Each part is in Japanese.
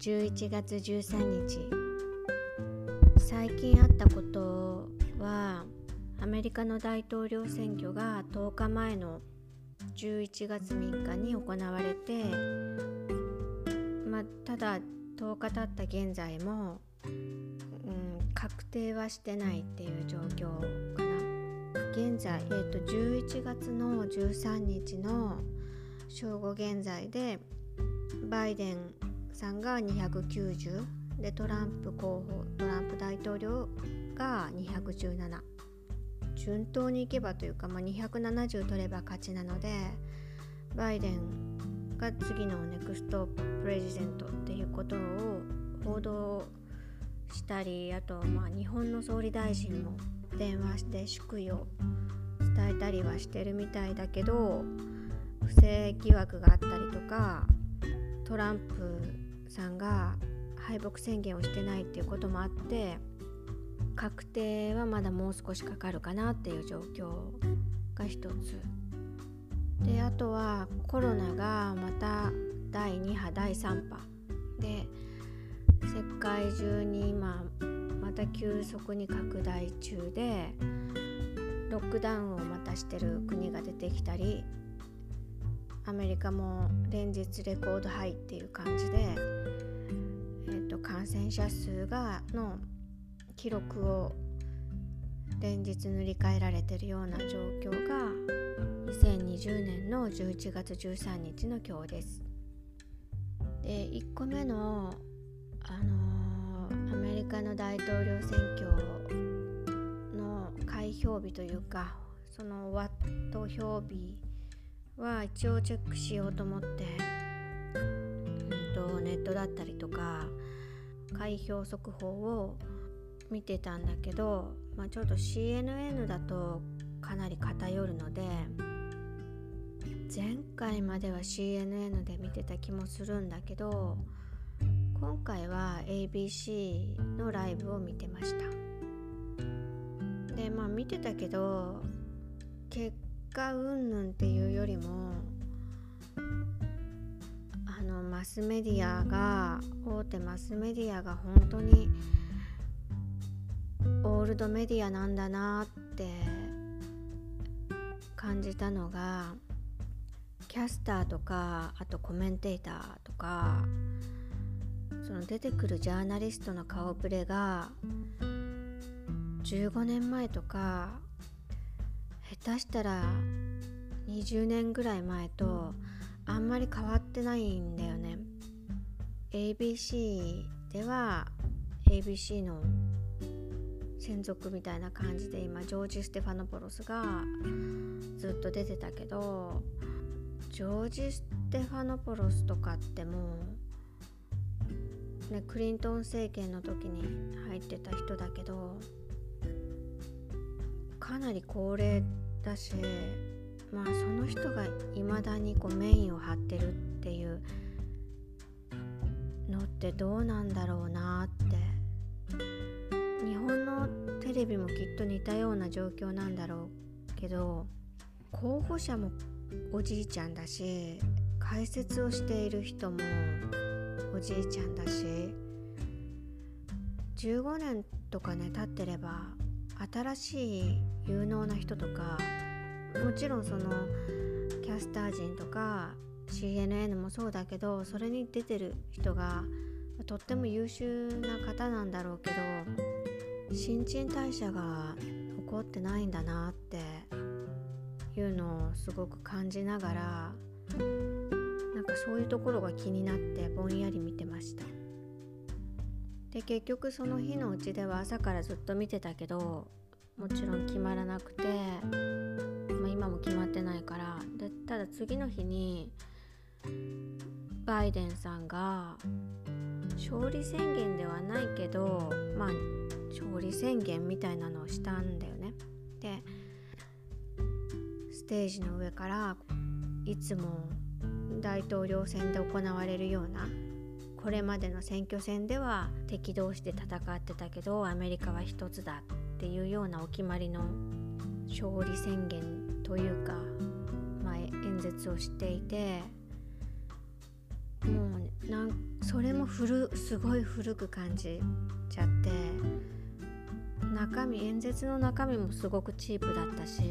11月13日。最近あったことはアメリカの大統領選挙が10日前の11月3日に行われて、ま、ただ10日経った現在も、うん、確定はしてないっていう状況かな。現在、えー、と11月の13日の正午現在でバイデンさんが290でトランプ候補トランプ大統領が217順当にいけばというか、まあ、270取れば勝ちなのでバイデンが次のネクストプレジデントっていうことを報道したりあとまあ日本の総理大臣も電話して祝意を伝えたりはしてるみたいだけど不正疑惑があったりとかトランプさんが敗北宣言をしてないっていうこともあって確定はまだもう少しかかるかなっていう状況が一つ。であとはコロナがまた第2波第3波で世界中に今また急速に拡大中でロックダウンをまたしてる国が出てきたりアメリカも連日レコードハイっていう感じで、えーと、感染者数がの記録を連日塗り替えられてるような状況が2020年の11月13日の今日です。で1個目の、あのー、アメリカの大統領選挙の開票日というかその投票日は一応チェックしようと思って、うんと、ネットだったりとか開票速報を見てたんだけど、まあ、ちょっと CNN だとかなり偏るので前回までは CNN で見てた気もするんだけど今回は ABC のライブを見てました。でまあ見てたけど結果云々っていうよりもあのマスメディアが大手マスメディアが本当にオールドメディアなんだなって感じたのがキャスターとかあとコメンテーターとかその出てくるジャーナリストの顔ぶれが15年前とか下手したら20年ぐらい前とあんまり変わってないんだよね。ABC では ABC の専属みたいな感じで今ジョージ・ステファノポロスがずっと出てたけどジョージ・ステファノポロスとかってもう、ね、クリントン政権の時に入ってた人だけどかなり高齢だしまあその人がいまだにこうメインを張ってるっていうのってどうなんだろうなって。日本のテレビもきっと似たような状況なんだろうけど候補者もおじいちゃんだし解説をしている人もおじいちゃんだし。15年とかね経ってれば新しい有能な人とかもちろんそのキャスター陣とか CNN もそうだけどそれに出てる人がとっても優秀な方なんだろうけど新陳代謝が起こってないんだなっていうのをすごく感じながらなんかそういうところが気になってぼんやり見てました。で結局その日のうちでは朝からずっと見てたけどもちろん決まらなくて、まあ、今も決まってないからでただ次の日にバイデンさんが勝利宣言ではないけどまあ勝利宣言みたいなのをしたんだよね。でステージの上からいつも大統領選で行われるようなこれまでの選挙戦では敵同士で戦ってたけどアメリカは一つだっていうようなお決まりの勝利宣言というか、まあ、演説をしていてもうなんそれも古すごい古く感じちゃって中身演説の中身もすごくチープだったし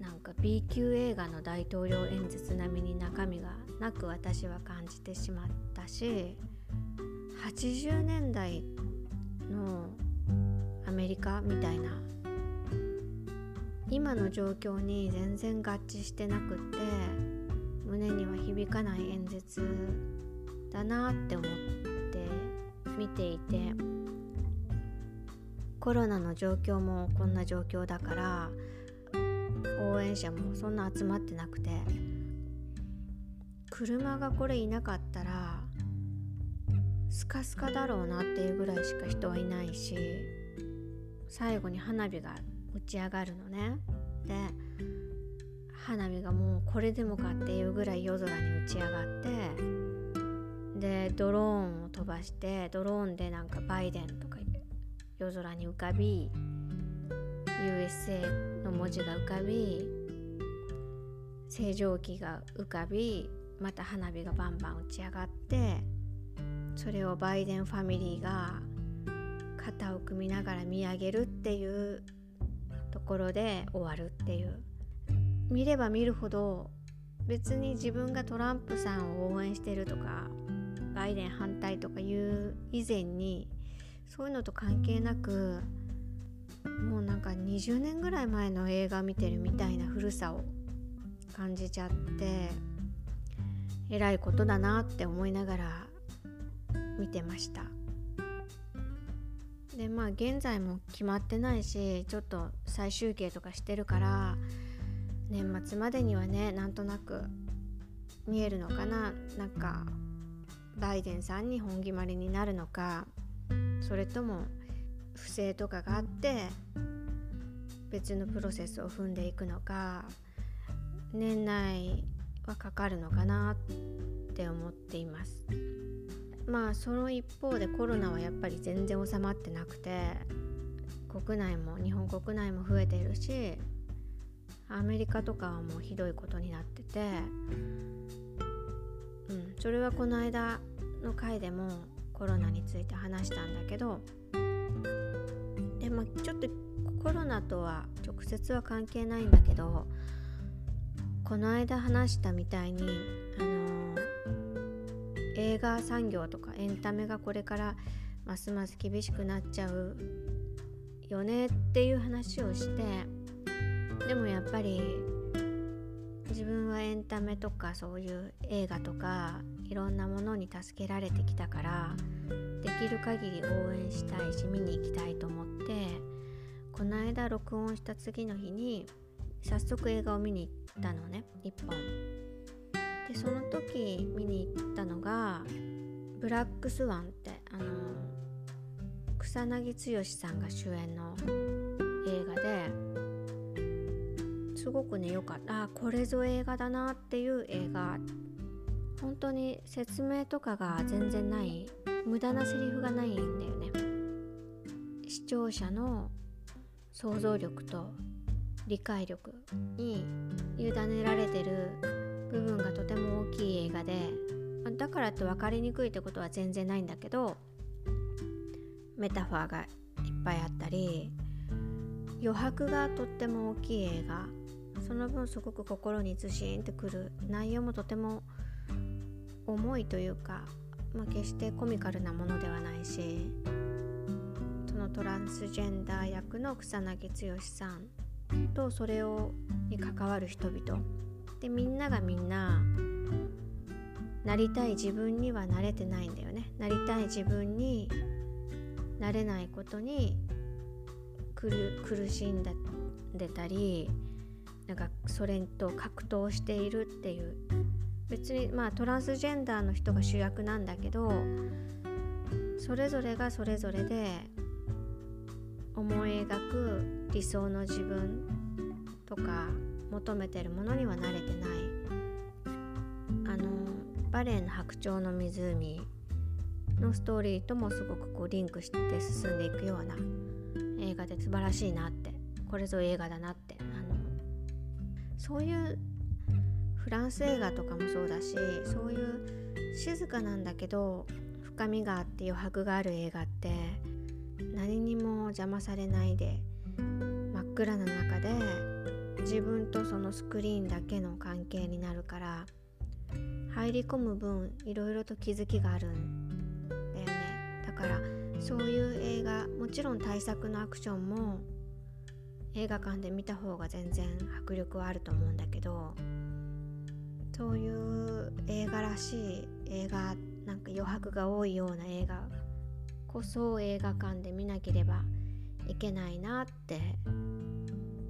なんか B 級映画の大統領演説並みに中身がなく私は感じてしまったし80年代のアメリカみたいな今の状況に全然合致してなくって胸には響かない演説だなって思って見ていてコロナの状況もこんな状況だから応援者もそんな集まってなくて車がこれいなかったらスカスカだろうなっていうぐらいしか人はいないし最後に花火が打ち上がるのね。で花火がもうこれでもかっていうぐらい夜空に打ち上がってでドローンを飛ばしてドローンでなんかバイデンとか夜空に浮かび USA の文字が浮かび星条旗が浮かびまた花火がバンバン打ち上がってそれをバイデンファミリーが肩を組みながら見上げるっていうところで終わるっていう。見れば見るほど別に自分がトランプさんを応援してるとかバイデン反対とかいう以前にそういうのと関係なくもうなんか20年ぐらい前の映画見てるみたいな古さを感じちゃって。えらいことだなって思いながら見てました。でまあ現在も決まってないしちょっと再集計とかしてるから年末までにはねなんとなく見えるのかな。なんかバイデンさんに本決まりになるのかそれとも不正とかがあって別のプロセスを踏んでいくのか年内はかかるのかなって思っています。まあその一方でコロナはやっぱり全然収まってなくて国内も日本国内も増えているしアメリカとかはもうひどいことになっててうんそれはこの間の回でもコロナについて話したんだけどでまあちょっとコロナとは直接は関係ないんだけどこの間話したみたいにあのー、映画産業とかエンタメがこれからますます厳しくなっちゃうよねっていう話をしてでもやっぱり自分はエンタメとかそういう映画とかいろんなものに助けられてきたからできる限り応援したいし見に行きたいと思ってこの間録音した次の日に早速映画を見に行ったのね1本。でその時見に行ったのが「ブラックスワン」ってあの草薙剛さんが主演の映画ですごくね良かった。あこれぞ映画だなっていう映画。本当に説明とかが全然ない無駄なセリフがないんだよね。視聴者の想像力と理解力に委ねられてる部分がとても大きい映画でだからって分かりにくいってことは全然ないんだけどメタファーがいっぱいあったり余白がとっても大きい映画その分すごく心にズシンってくる内容もとても重いというか、まあ、決してコミカルなものではないしそのトランスジェンダー役の草薙剛さんとそれをに関わる人々。でみんながみんななりたい自分にはなれてないんだよね。なりたい自分になれないことに苦しんでたりなんかそれと格闘しているっていう。別にまあトランスジェンダーの人が主役なんだけどそれぞれがそれぞれで思い描く理想の自分とか求めてるものには慣れてない。あのバレエの「白鳥の湖」のストーリーともすごくこうリンクして進んでいくような映画で素晴らしいなって。これぞ映画だなって。あのそういうフランス映画とかもそうだしそういう静かなんだけど深みがあって余白がある映画って何にも邪魔されないで真っ暗な中で自分とそのスクリーンだけの関係になるから入り込む分いろいろと気づきがあるんだよね。だからそういう映画もちろん大作のアクションも映画館で見た方が全然迫力はあると思うんだけどそういう映画らしい映画なんか余白が多いような映画こそ映画館で見なければいけないなって。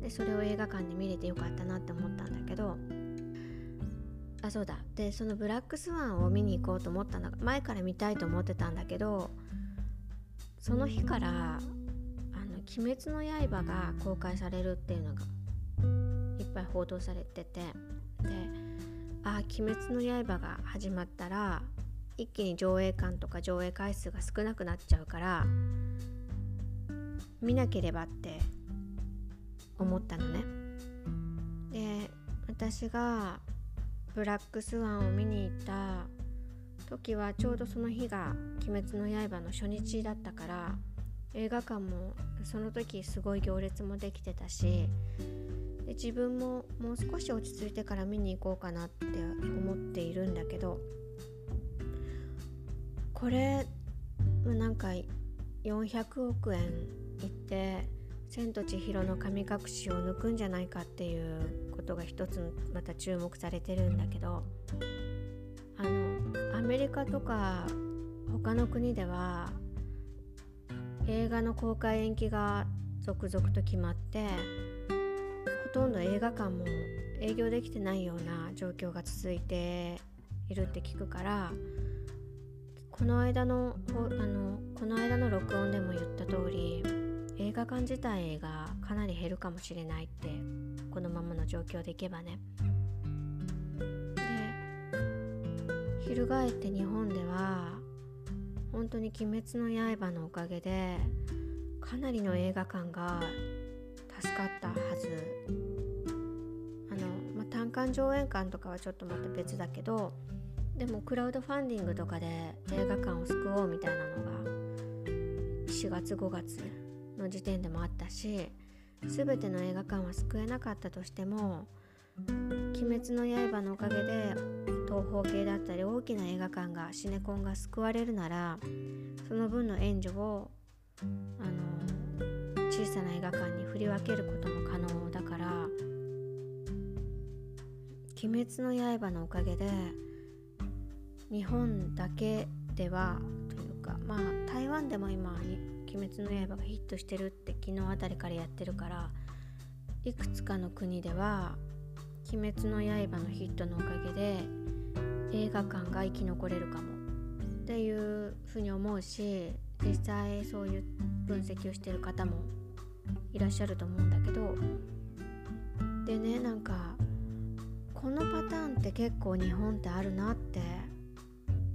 でそれを映画館で見れてよかったなって思ったんだけど。あそうだ。でそのブラックスワンを見に行こうと思ったのが前から見たいと思ってたんだけどその日から「あの鬼滅の刃」が公開されるっていうのがいっぱい報道されててであ「鬼滅の刃」が始まったら一気に上映館とか上映回数が少なくなっちゃうから見なければって思ったのね。で私がブラックスワンを見に行った時はちょうどその日が「鬼滅の刃」の初日だったから映画館もその時すごい行列もできてたしで自分ももう少し落ち着いてから見に行こうかなって思っているんだけどこれなんか400億円いって「千と千尋の神隠し」を抜くんじゃないかっていうことが一つまた注目されてるんだけどあのアメリカとか他の国では映画の公開延期が続々と決まってほとんど映画館も営業できてないような状況が続いているって聞くからこの間のあのこの間の録音でも言った通り映画館自体がかなり減るかもしれないってこのままの状況でいけばね。で翻って日本では本当に「鬼滅の刃」のおかげでかなりの映画館が助かったはずあの、まあ、単館上演館とかはちょっとまた別だけどでもクラウドファンディングとかで映画館を救おうみたいなのが4月5月の時点でもあったし全ての映画館は救えなかったとしても「鬼滅の刃」のおかげで東方系だったり大きな映画館がシネコンが救われるならその分の援助をあの小さな映画館に振り分けることも可能だから「鬼滅の刃」のおかげで日本だけではというかまあ台湾でも今「鬼滅の刃」がヒットしてるって昨日あたりからやってるからいくつかの国では「鬼滅の刃」のヒットのおかげで映画館が生き残れるかもっていうふうに思うし実際そういう分析をしてる方もいらっしゃると思うんだけどでねなんかこのパターンって結構日本ってあるなって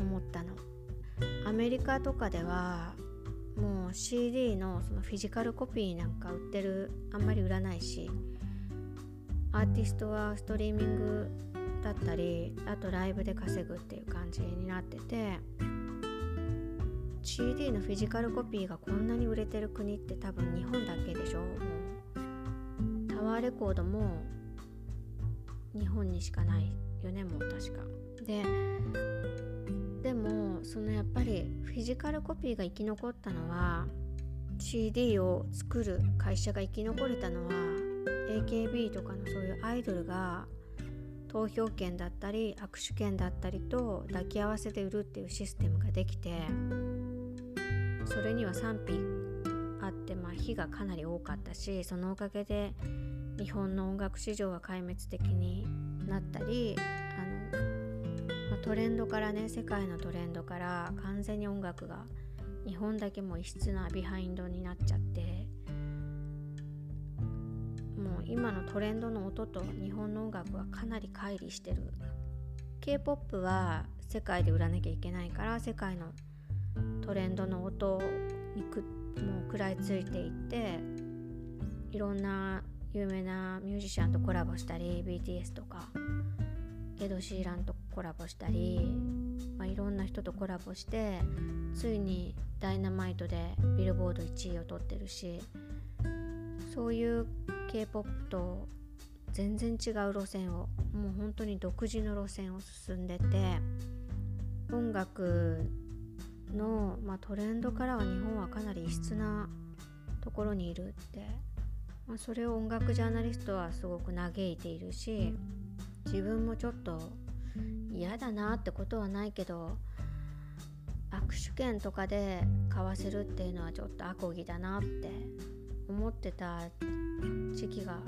思ったの。アメリカとかではもう CD のそのフィジカルコピーなんか売ってるあんまり売らないしアーティストはストリーミングだったりあとライブで稼ぐっていう感じになってて CD のフィジカルコピーがこんなに売れてる国って多分日本だけでしょ。もうタワーレコードも日本にしかないよねもう確か。ででもそのやっぱりフィジカルコピーが生き残ったのは CD を作る会社が生き残れたのは AKB とかのそういうアイドルが投票権だったり握手券だったりと抱き合わせで売るっていうシステムができてそれには賛否あって、まあ、火がかなり多かったしそのおかげで日本の音楽市場は壊滅的になったり、トレンドからね世界のトレンドから完全に音楽が日本だけも異質なビハインドになっちゃってもう今のトレンドの音と日本の音楽はかなり乖離してる。K-POP は世界で売らなきゃいけないから世界のトレンドの音にくもう食らいついていっていろんな有名なミュージシャンとコラボしたり BTS とかエド・シーランとコラボしたり、まあ、いろんな人とコラボしてついに「ダイナマイト」でビルボード1位を取ってるしそういう k p o p と全然違う路線をもう本当に独自の路線を進んでて音楽の、まあ、トレンドからは日本はかなり異質なところにいるって、まあ、それを音楽ジャーナリストはすごく嘆いているし自分もちょっと嫌だなってことはないけど握手券とかで買わせるっていうのはちょっとアコギだなって思ってた時期が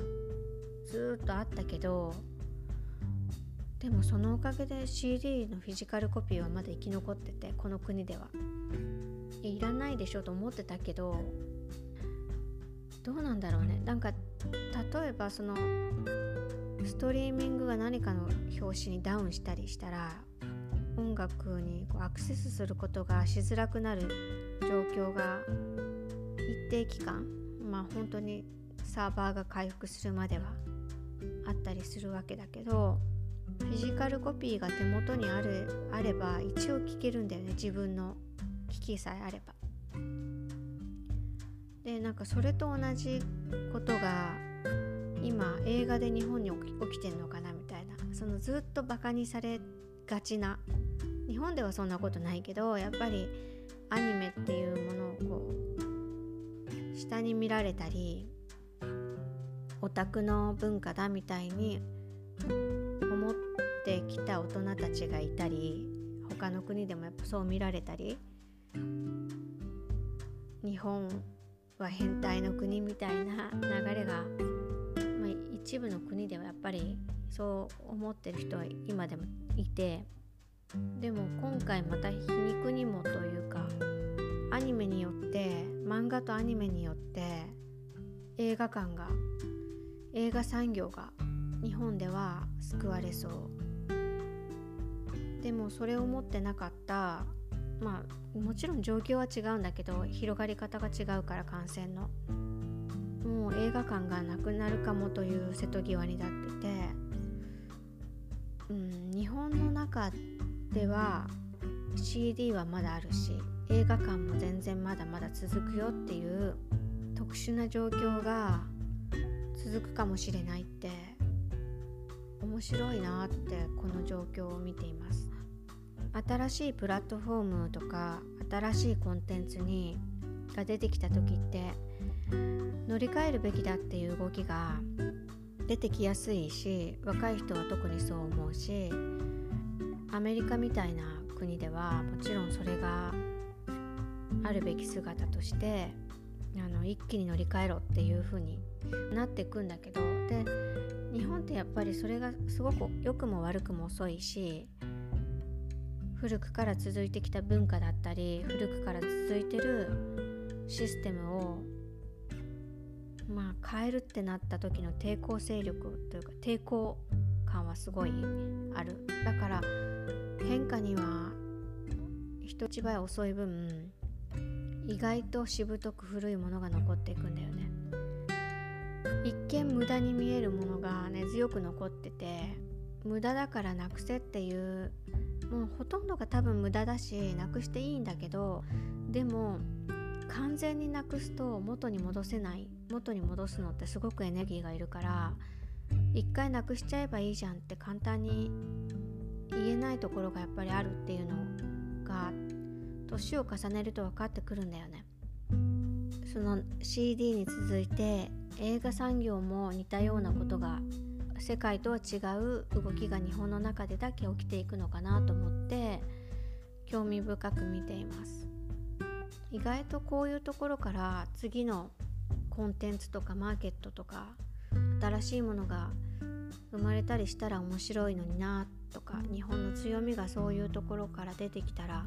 ずっとあったけどでもそのおかげで CD のフィジカルコピーはまだ生き残っててこの国では。いらないでしょと思ってたけどどうなんだろうね。なんか例えばそのストリーミングが何かの表紙にダウンしたりしたら音楽にこうアクセスすることがしづらくなる状況が一定期間まあ本当にサーバーが回復するまではあったりするわけだけどフィジカルコピーが手元にあるあれば一応聞けるんだよね自分の機器さえあれば。でなんかそれと同じことが今映画で日本に起きてんのかなみたいな。そのずっとバカにされがちな。日本ではそんなことないけどやっぱりアニメっていうものをこう下に見られたりオタクの文化だみたいに思ってきた大人たちがいたり他の国でもやっぱそう見られたり日本は変態の国みたいな流れが、一部の国ではやっぱりそう思ってる人は今でもいてでも今回また皮肉にもというかアニメによって漫画とアニメによって映画館が映画産業が日本では救われそう。でもそれを持ってなかったまあもちろん状況は違うんだけど広がり方が違うから感染の。もう映画館がなくなるかもという瀬戸際になってて、うん、日本の中では CD はまだあるし映画館も全然まだまだ続くよっていう特殊な状況が続くかもしれないって面白いなってこの状況を見ています。新しいプラットフォームとか新しいコンテンツにが出てきた時って乗り換えるべきだっていう動きが出てきやすいし若い人は特にそう思うしアメリカみたいな国ではもちろんそれがあるべき姿としてあの一気に乗り換えろっていう風になっていくんだけどで日本ってやっぱりそれがすごく良くも悪くも遅いし古くから続いてきた文化だったり古くから続いてるシステムをまあ変えるってなった時の抵抗勢力というか抵抗感はすごいある。だから変化には人一倍遅い分意外としぶとく古いものが残っていくんだよね。一見無駄に見えるものが根強く残ってて無駄だからなくせっていうもうほとんどが多分無駄だしなくしていいんだけどでも完全になくすと元に戻せない元に戻すのってすごくエネルギーがいるから一回なくしちゃえばいいじゃんって簡単に言えないところがやっぱりあるっていうのが年を重ねると分かってくるんだよね。その CD に続いて映画産業も似たようなことが世界とは違う動きが日本の中でだけ起きていくのかなと思って興味深く見ています意外とこういうところから次のコンテンツとかマーケットとか新しいものが生まれたりしたら面白いのになとか日本の強みがそういうところから出てきたら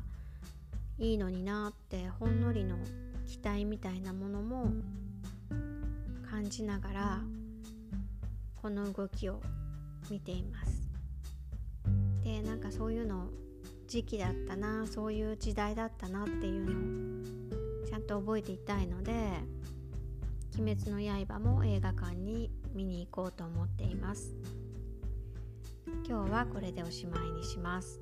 いいのになってほんのりの期待みたいなものも感じながらこの動きを見ています。でなんかそういうの時期だったなそういう時代だったなっていうのをちゃんと覚えていたいので「鬼滅の刃」も映画館に見に行こうと思っています今日はこれでおしまいにします。